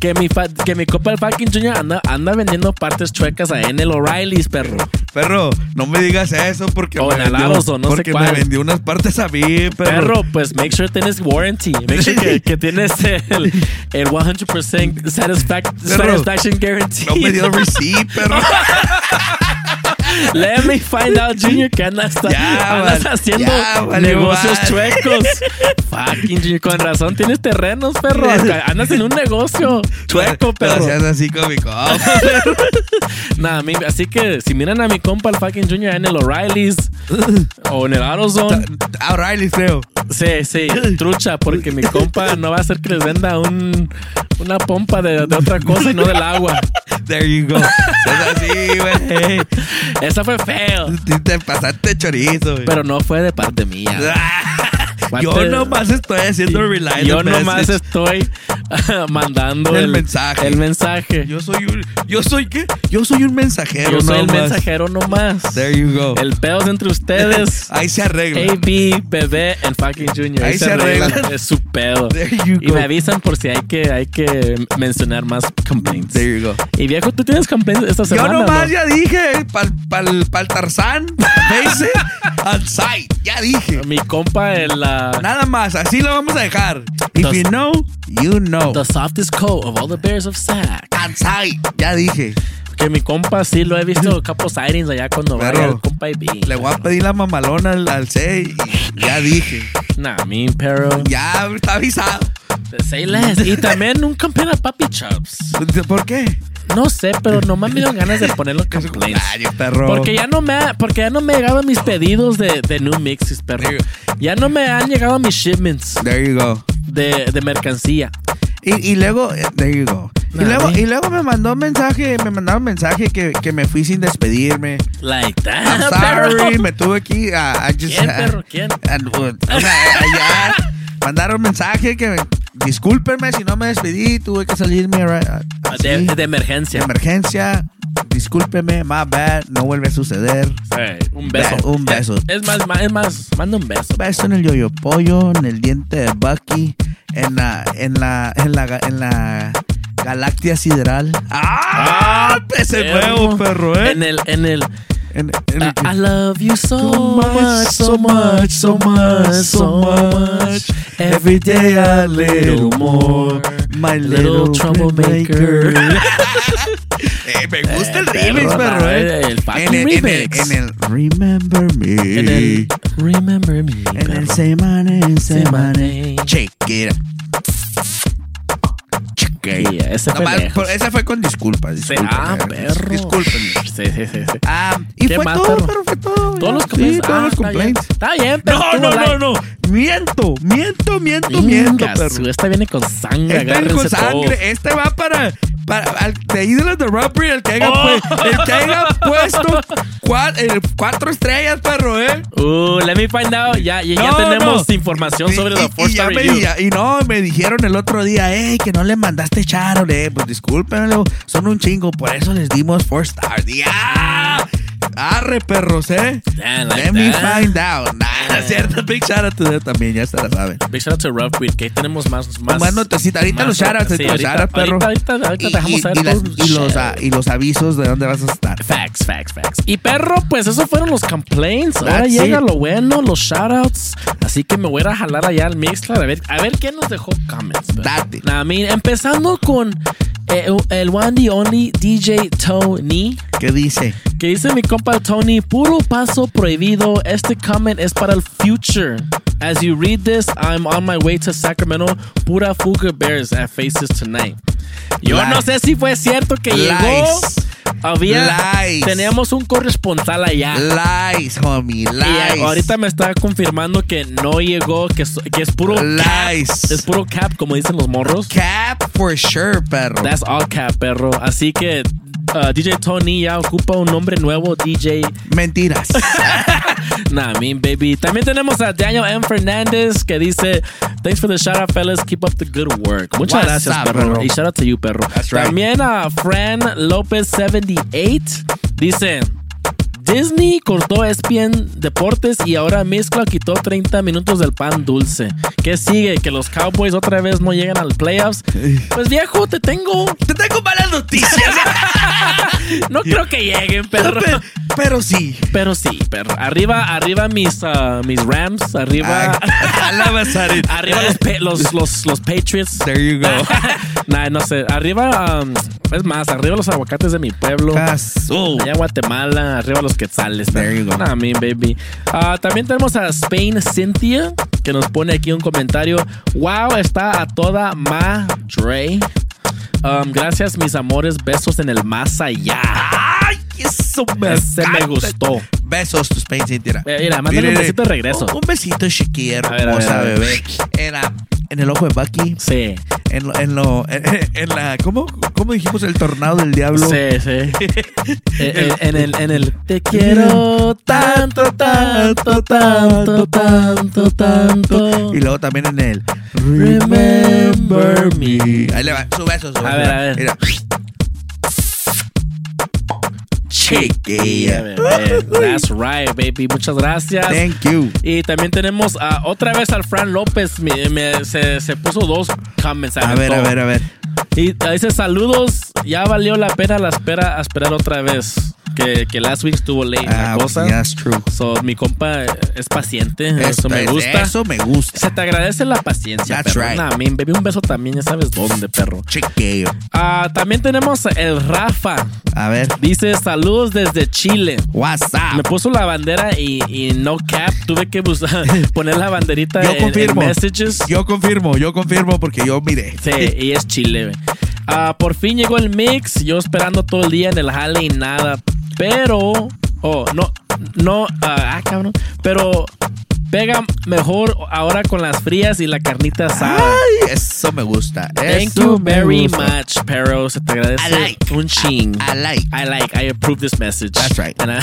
Que mi, que mi copa el fucking Junior anda, anda vendiendo partes chuecas a Enel O'Reilly's, perro. Perro, no me digas eso porque O me en vendió, o no sé porque cuál. me vendió unas partes a mí, perro. Perro, pues make sure tienes warranty. Make sure que, que tienes el, el 100% satisfac- Perro, satisfaction guarantee. No me dio receipt, perro. Let me find out, Junior, que andas, Ya, andas val- haciendo ya, negocios chuecos. Fucking Junior, con razón tienes terrenos, perro. Andas en un negocio chueco, perro. seas así con mi compa. Nada, así que si miran a mi compa, el fucking Junior en el O'Reilly's o en el AutoZone. O'Reilly, creo. Sí, sí, trucha, porque mi compa no va a hacer que les venda un, una pompa de, de otra cosa y no del agua. There you go. Seas así, güey. Esa fue feo. Te pasaste chorizo, güey. Pero no fue de parte mía. Yo Parte- nomás estoy haciendo rely Yo the nomás message. estoy mandando El mensaje. El mensaje. Yo soy un. Yo soy qué? Yo soy un mensajero. Yo soy el mensajero nomás. There you go. El pedo es entre ustedes. Ahí se arregla. AB, bebé and fucking Junior. Ahí se arregla. Es su pedo. There you Y go. me avisan por si hay que, hay que mencionar más complaints. There you go. Y viejo, tú tienes complaints esta Yo semana. nomás ¿no? ya dije, pal, pal, pal Tarzán, Base, on site, ya dije. Mi compa, el. uh, Nada más, así lo vamos a dejar. If The- you know, you know. The softest coat of all the bears of Sac. Site, ya dije. Que mi compa sí lo he visto couple sightings allá cuando Perro. vaya el compa AB. Le voy a pedir la mamalona al, al C y ya dije. Nah, me, pero. Ya está avisado. Say less. Y también un campeón a Papi Chops. ¿Por qué? No sé, pero nomás me dieron ganas de poner los complaints. Perro. Porque ya no me ha, porque ya no me han llegado mis pedidos de, de new mixes, perro. Ya no me han llegado mis shipments There you go. de, de mercancía. Y, y luego, eh, there you go. Y luego, me- y luego me mandó un mensaje, me mandaron mensaje que, que me fui sin despedirme. Like I'm that, sorry, perro. me tuve aquí. a I just, ¿Quién, perro? ¿Quién? and, uh, una- allá mandaron mensaje que discúlpenme si no me despedí, tuve que salirme right, así, De, de de emergencia. emergencia. Discúlpeme, my bad, no vuelve a suceder. Un beso. Be- un beso. Es más, es más, manda un beso. Beso en el yoyo pollo, en el diente de Bucky, en la, en la, en la, en la galaxia sideral. ¡Ah! ese nuevo perro, eh. En el, en el. En- en I, I love you so much, so much, so much, so much. Every day a little more. My Little troublemaker. Eh, me gusta el Eh, remix, perro, perro, eh. el fucking en, el, en, el, en el Remember Me. En el Remember Me. En el Say My Name, Say, Check it out. Check it out. Yeah, ese fue por- ese fue con disculpas. Ah, perro. Discúlpenme. Sí, sí, sí. sí. Ah, y ¿Qué fue más, todo, perro? pero fue todo. Todos los complaints. Sí, todos Ah, los está bien. complaints. Está bien, pero No, no, no, no. Miento, miento, miento, miento, perro. Esta viene con sangre, Este viene con sangre. todos. Este va para, para al, de Islas de el que haya, Oh. el que haya puesto el cuatro estrellas, perro, ¿eh? Uh, let me find out. Ya, ya, ya tenemos no. información Y- sobre y- la four y, ya star me, review. y no, me dijeron el otro día, hey, que no le mandaste Charol, eh. Pues discúlpenlo, son un chingo, por eso les dimos four stars. ¡Ya! Arre, perros, eh. Damn, like Let me find out. Nah, cierto. Big shout out to them también, ya se la saben. Big shout out to Rough Weed, que ahí tenemos más. Más, Más notecita. Ahorita más los shoutouts, Sí, los ahorita- shoutouts, perro. Ahorita, ahorita, ahorita Y- dejamos y- saber y, las- todos y los, y los avisos de dónde vas a estar. Facts, facts, facts. Y perro, pues esos fueron los complaints. Ahora That's llega it. lo bueno, los shoutouts. Así que me voy a jalar allá al Mixler a ver, a ver quién nos dejó comments. perro. Date. Nah, I mean, empezando con eh, el one and only DJ Tony. ¿Qué dice? Que dice mi compa Tony, puro paso prohibido. Este comment es para el future. As you read this, I'm on my way to Sacramento. Pura fuga Bears at Faces tonight. Yo Lies. no sé si fue cierto que llegó. Lies. Había, Lies. teníamos un corresponsal allá. Lies, homie, Y lies. ahorita me está confirmando que no llegó, que, es- que es puro Lies. cap. Es puro cap, como dicen los morros. Cap for sure, perro. That's all cap, perro. Así que uh, DJ Tony ya ocupa un nombre nuevo, DJ. Mentiras. Nah, mean baby. También tenemos a Daniel M. Fernández que dice: Thanks for the shout out, fellas. Keep up the good work. Muchas What's gracias, up, perro. perro? Y shout out to you, perro. right. También a Fran López 78 dice. Disney cortó ESPN Deportes y ahora Mezcla quitó 30 minutos del pan dulce. ¿Qué sigue? ¿Que los Cowboys otra vez no llegan al playoffs? Pues viejo, te tengo. Te tengo malas noticias. No creo que lleguen, perro. Pero sí. Pero sí, perro. Arriba, arriba mis, ah, mis Rams. Arriba. arriba los, pa- los, los, los Patriots. There you go. nah, no sé. Arriba, um, es más, arriba los aguacates de mi pueblo. Caso. Allá Guatemala, arriba los quetzales. There you go. Nah, mean, baby. Ah, también tenemos a Spain Cynthia, que nos pone aquí un comentario. Wow, está a toda madre. Um, gracias, mis amores. Besos en el más allá. Eso me Ese me gustó. Besos, tu Spain Cintira. Eh, mira, mándale un besito de regreso. Un, un besito A ver, ver, hermosa, a ver. bebé. En, la- en el ojo de Bucky. Sí. En lo, en lo, en, en la, ¿cómo, ¿cómo dijimos? El tornado del diablo. Sí, sí. En, en el, en el te quiero tanto, tanto, tanto, tanto, tanto. Y luego también en el Remember me. Ahí le va, su beso, su beso. A ver, a ver. Mira. Yeah, Chiquilla. bebé. That's right, baby. Muchas gracias. Thank you. Y también tenemos a, otra vez al Fran López. Me- me- se, se puso dos comments. A ver, a ver, a ver. Y dice saludos. Ya valió la pena la espera a esperar otra vez. Que, que last week estuvo late la Ah, cosa. yeah, that's true. So, mi compa es paciente. Eso Esto me gusta. Eso me gusta. Se te agradece la paciencia, That's perro. right. Nah, man, baby, un beso también, ya sabes dónde, perro. Chiquillo. Ah, también tenemos el Rafa. A ver. Dice saludos desde Chile. What's up? Me puso la bandera y, y no cap. Tuve que buscar, poner la banderita Yo en, en confirmo. messages. Yo confirmo, yo confirmo porque yo miré. Sí, y es Chile. Ah, por fin llegó el mix. Yo esperando todo el día en el jale y nada. Pero. Oh, no. No. ah, ah, cabrón. Pero. Pega mejor ahora con las frías y la carnita asada. Ay, eso me gusta. Thank Eso you very much, Pero. Se te agradece I like. un ching. I like. I like. I approve this message. That's right. Uh,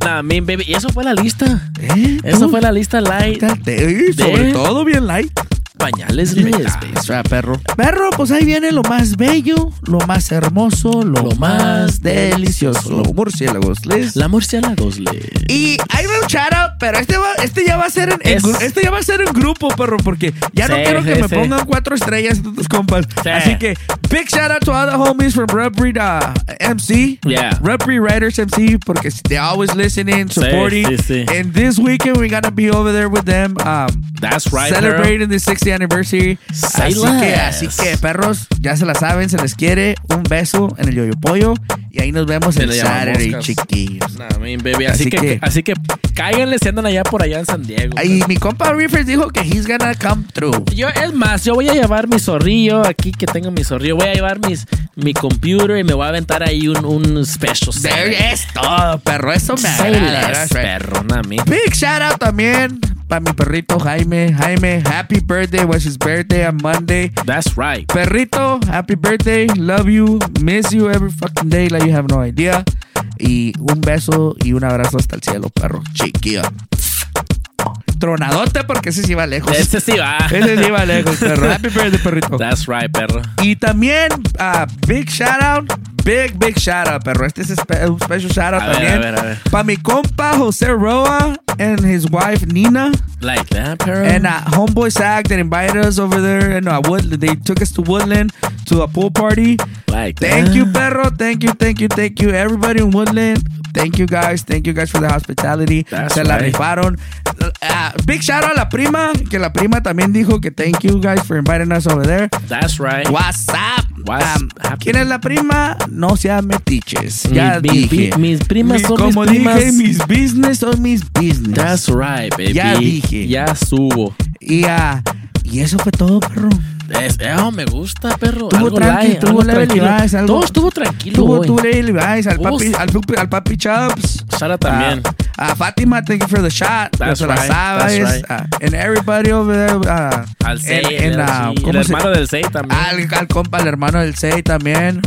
nah, mean, baby. Y eso fue la lista. ¿Eh? Eso fue la lista light. Sobre todo bien light. Pañales Les, right, perro. Perro, pues ahí viene lo más bello, lo más hermoso, lo, Lo más más delicioso. Los murciélagos, Liz. La murciélagos, Liz. Y ahí va un shout out, pero este, va, este ya va a ser en, Es- este ya va a ser en grupo, perro, porque ya no Sí, quiero que sí, me pongan cuatro estrellas tus compas. Sí. Así que big shout out to all the homies from Red Breed uh, MC. Yeah. Red Breed Writers MC porque they always listening, supporting. sí, sí. And this weekend we're gonna be over there with them. Um, That's right, Celebrating the 60th anniversary. Así que, así que, perros, ya se la saben, se les quiere. Un beso en el yoyo pollo. Y ahí nos vemos Se el Saturday, moscas. chiquillos. Nah, mean, baby. Así, Así que, que- así que cáiganle si andan allá por allá en San Diego. Y mi compa Reefers dijo que he's gonna come through. Yo, es más, yo voy a llevar mi zorrillo aquí que tengo mi zorrillo. Voy a llevar mis, mi computer y me voy a aventar ahí un, un special. There es todo, perro. Eso me agrada. perro, nah, me. Big shout out también para mi perrito Jaime. Jaime, happy birthday. Was his birthday on Monday. That's right. Perrito, happy birthday. Love you. Miss you every fucking day like you have no idea. Y un beso y un abrazo hasta el cielo, perro. Chiquillo. Tronadote porque ese sí va lejos. Ese sí va. Ese sí va lejos, perro. Happy birthday, perrito. That's right, perro. Y también, uh, big shout out, big, big shout out, perro. Este es un special shout out A ver, también. a ver, a ver. Para mi compa José Roa and his wife Nina. Like that, perro. And uh, Homeboy Sag that invited us over there. And uh, Wood, they took us to Woodland to a pool party. like Thank that. you, perro. Thank you, thank you, thank you. Everybody in Woodland. Thank you, guys. Thank you, guys, for the hospitality. That's Se la right. rifaron. Uh, big shout out a la prima. Que la prima también dijo que thank you, guys, for inviting us over there. That's right. What's up? What's Um? ¿Quién es la prima? No sean metiches. Ya mi- dije. mi- mis primas son Como mis primas. dije, mis business son mis business. That's right, baby. Ya dije. Ya subo. Y, ah, y eso fue todo, perro. Es, oh, me gusta, perro. Tuvo tranqui, light, tuvo Level. Levi's, algo- Todo estuvo tranquilo Tuvo, tuvo Level Levi's, al papi, al, al papi Chubbs. Sara también. Uh, uh, Fatima, thank you for the shot. That's la right, sabes. that's right. Uh, and everybody over there. Uh, Al Sei, el, uh, el ¿cómo se- hermano del Sei también. Al, al compa, al hermano del Sei también.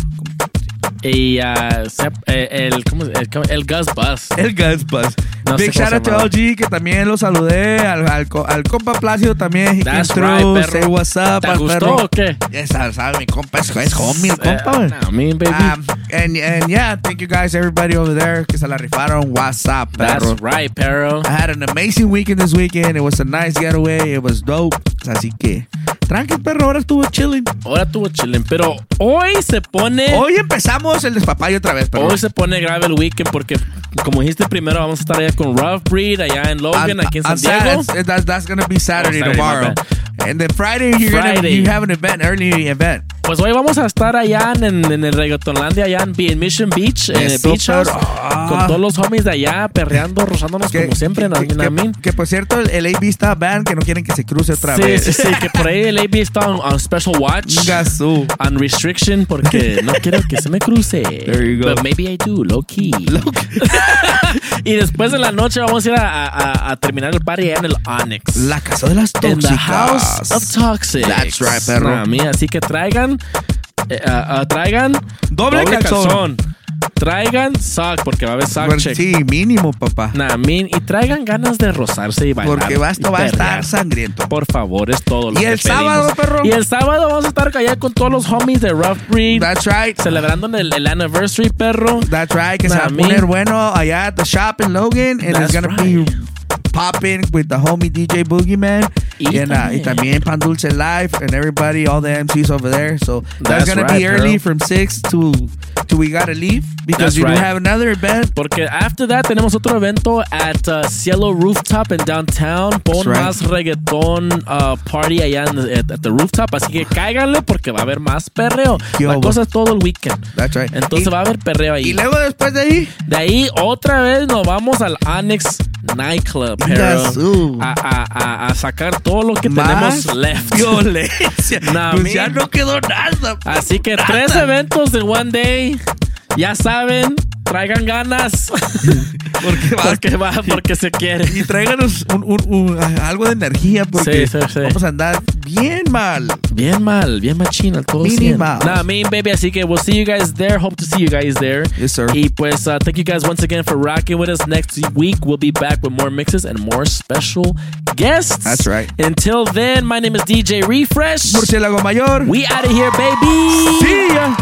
Y ah, Sep- eh, el, ¿cómo, el, el Gus Bus. El Gus Bus. No Big shout out to. LG, que también lo saludé. Al, al, al compa Plácido también. He That's right, through. Say what's up. ¿Te al gustó perro. o qué? Ya sabe, sabe, mi compa es, es homie, el compa. güey. I mean, baby. Um, and, and yeah, thank you guys, everybody over there, que se la rifaron. What's up, That's perro? right, perro. I had an amazing weekend this weekend. It was a nice getaway. It was dope. Así que, tranqui, perro, ahora estuvo chilling. Ahora tuvo chilling, pero hoy se pone. Hoy empezamos el despapayo otra vez, perro. Hoy se pone grave el weekend porque, como dijiste primero, vamos a estar allá con Rough Breed allá en Logan, On- aquí en San Diego. that's, that's gonna be Saturday, Oh, Saturday, tomorrow. And then Friday, you're gonna Friday. you have an event, early event. Pues hoy vamos a estar allá en, en el Reggaetonlandia, allá en, en Mission Beach, en el Beach House, ah. con todos los homies de allá, perreando, rozándonos como siempre, que, what I mean? que por cierto, el, AB está banned, que no quieren que se cruce otra Sí, vez. sí, sí, que por ahí el AB está on, on special watch. Gasú. On restriction porque no quiero que se me cruce. There you go. But maybe I do, low key. y después de la noche vamos a ir a, a- a terminar el party en el Onyx. La casa de las In the tóxicas. house of toxic. That's right, perro. Nah, mía, así que traigan, eh, ah, ah, traigan Doble calzón. Traigan sock porque va a haber sock Bueno, check. sí, mínimo, papá. Nah, min- y traigan ganas de rozarse y bailar. Porque va- esto va a estar sangriento. Por favor, es todo lo Y que el sábado, perro. Y el sábado vamos a estar allá con todos los homies de Rough Breed. That's right. Celebrando el, el anniversary, perro. That's right, que se va a Nah, poner bueno allá at the shop in Logan. And it's gonna be popping with the homie DJ Boogeyman. Y and, uh, y también Pan Dulce Live and everybody, all the MCs over there. So that's, That's gonna be early bro. from 6 to, to we gotta leave because That's we do have another event. Porque after that tenemos otro evento at uh, Cielo Rooftop en downtown. Pon right. más reggaetón uh, party allá en, at, at the rooftop. Así que cáiganle porque va a haber más perreo. Qué La cosa es todo el weekend. That's right. Entonces Y- va a haber perreo ahí. Y luego después de ahí, De ahí otra vez nos vamos al Onyx Nightclub, pero Gasú. a, a- a- a sacar todo lo que Más tenemos left. violencia. Nah, pues ya no quedó nada. Así que Nada. tres eventos de One Day. Ya saben, traigan ganas. Porque va- porque va, porque se quiere. Y tráiganos un- un- un- algo de energía porque Sí, sí, sí. vamos a andar bien mal. Bien mal, bien machina, todo Minimal. Nah, mean baby, así que we'll see you guys there. Hope to see you guys there. Yes, sir. Y pues, uh, thank you guys once again for rocking with us. Next week, we'll be back with more mixes and more special guests. That's right. Until then, my name is DJ Refresh. Murciélago Mayor. We out of here, baby. See ya.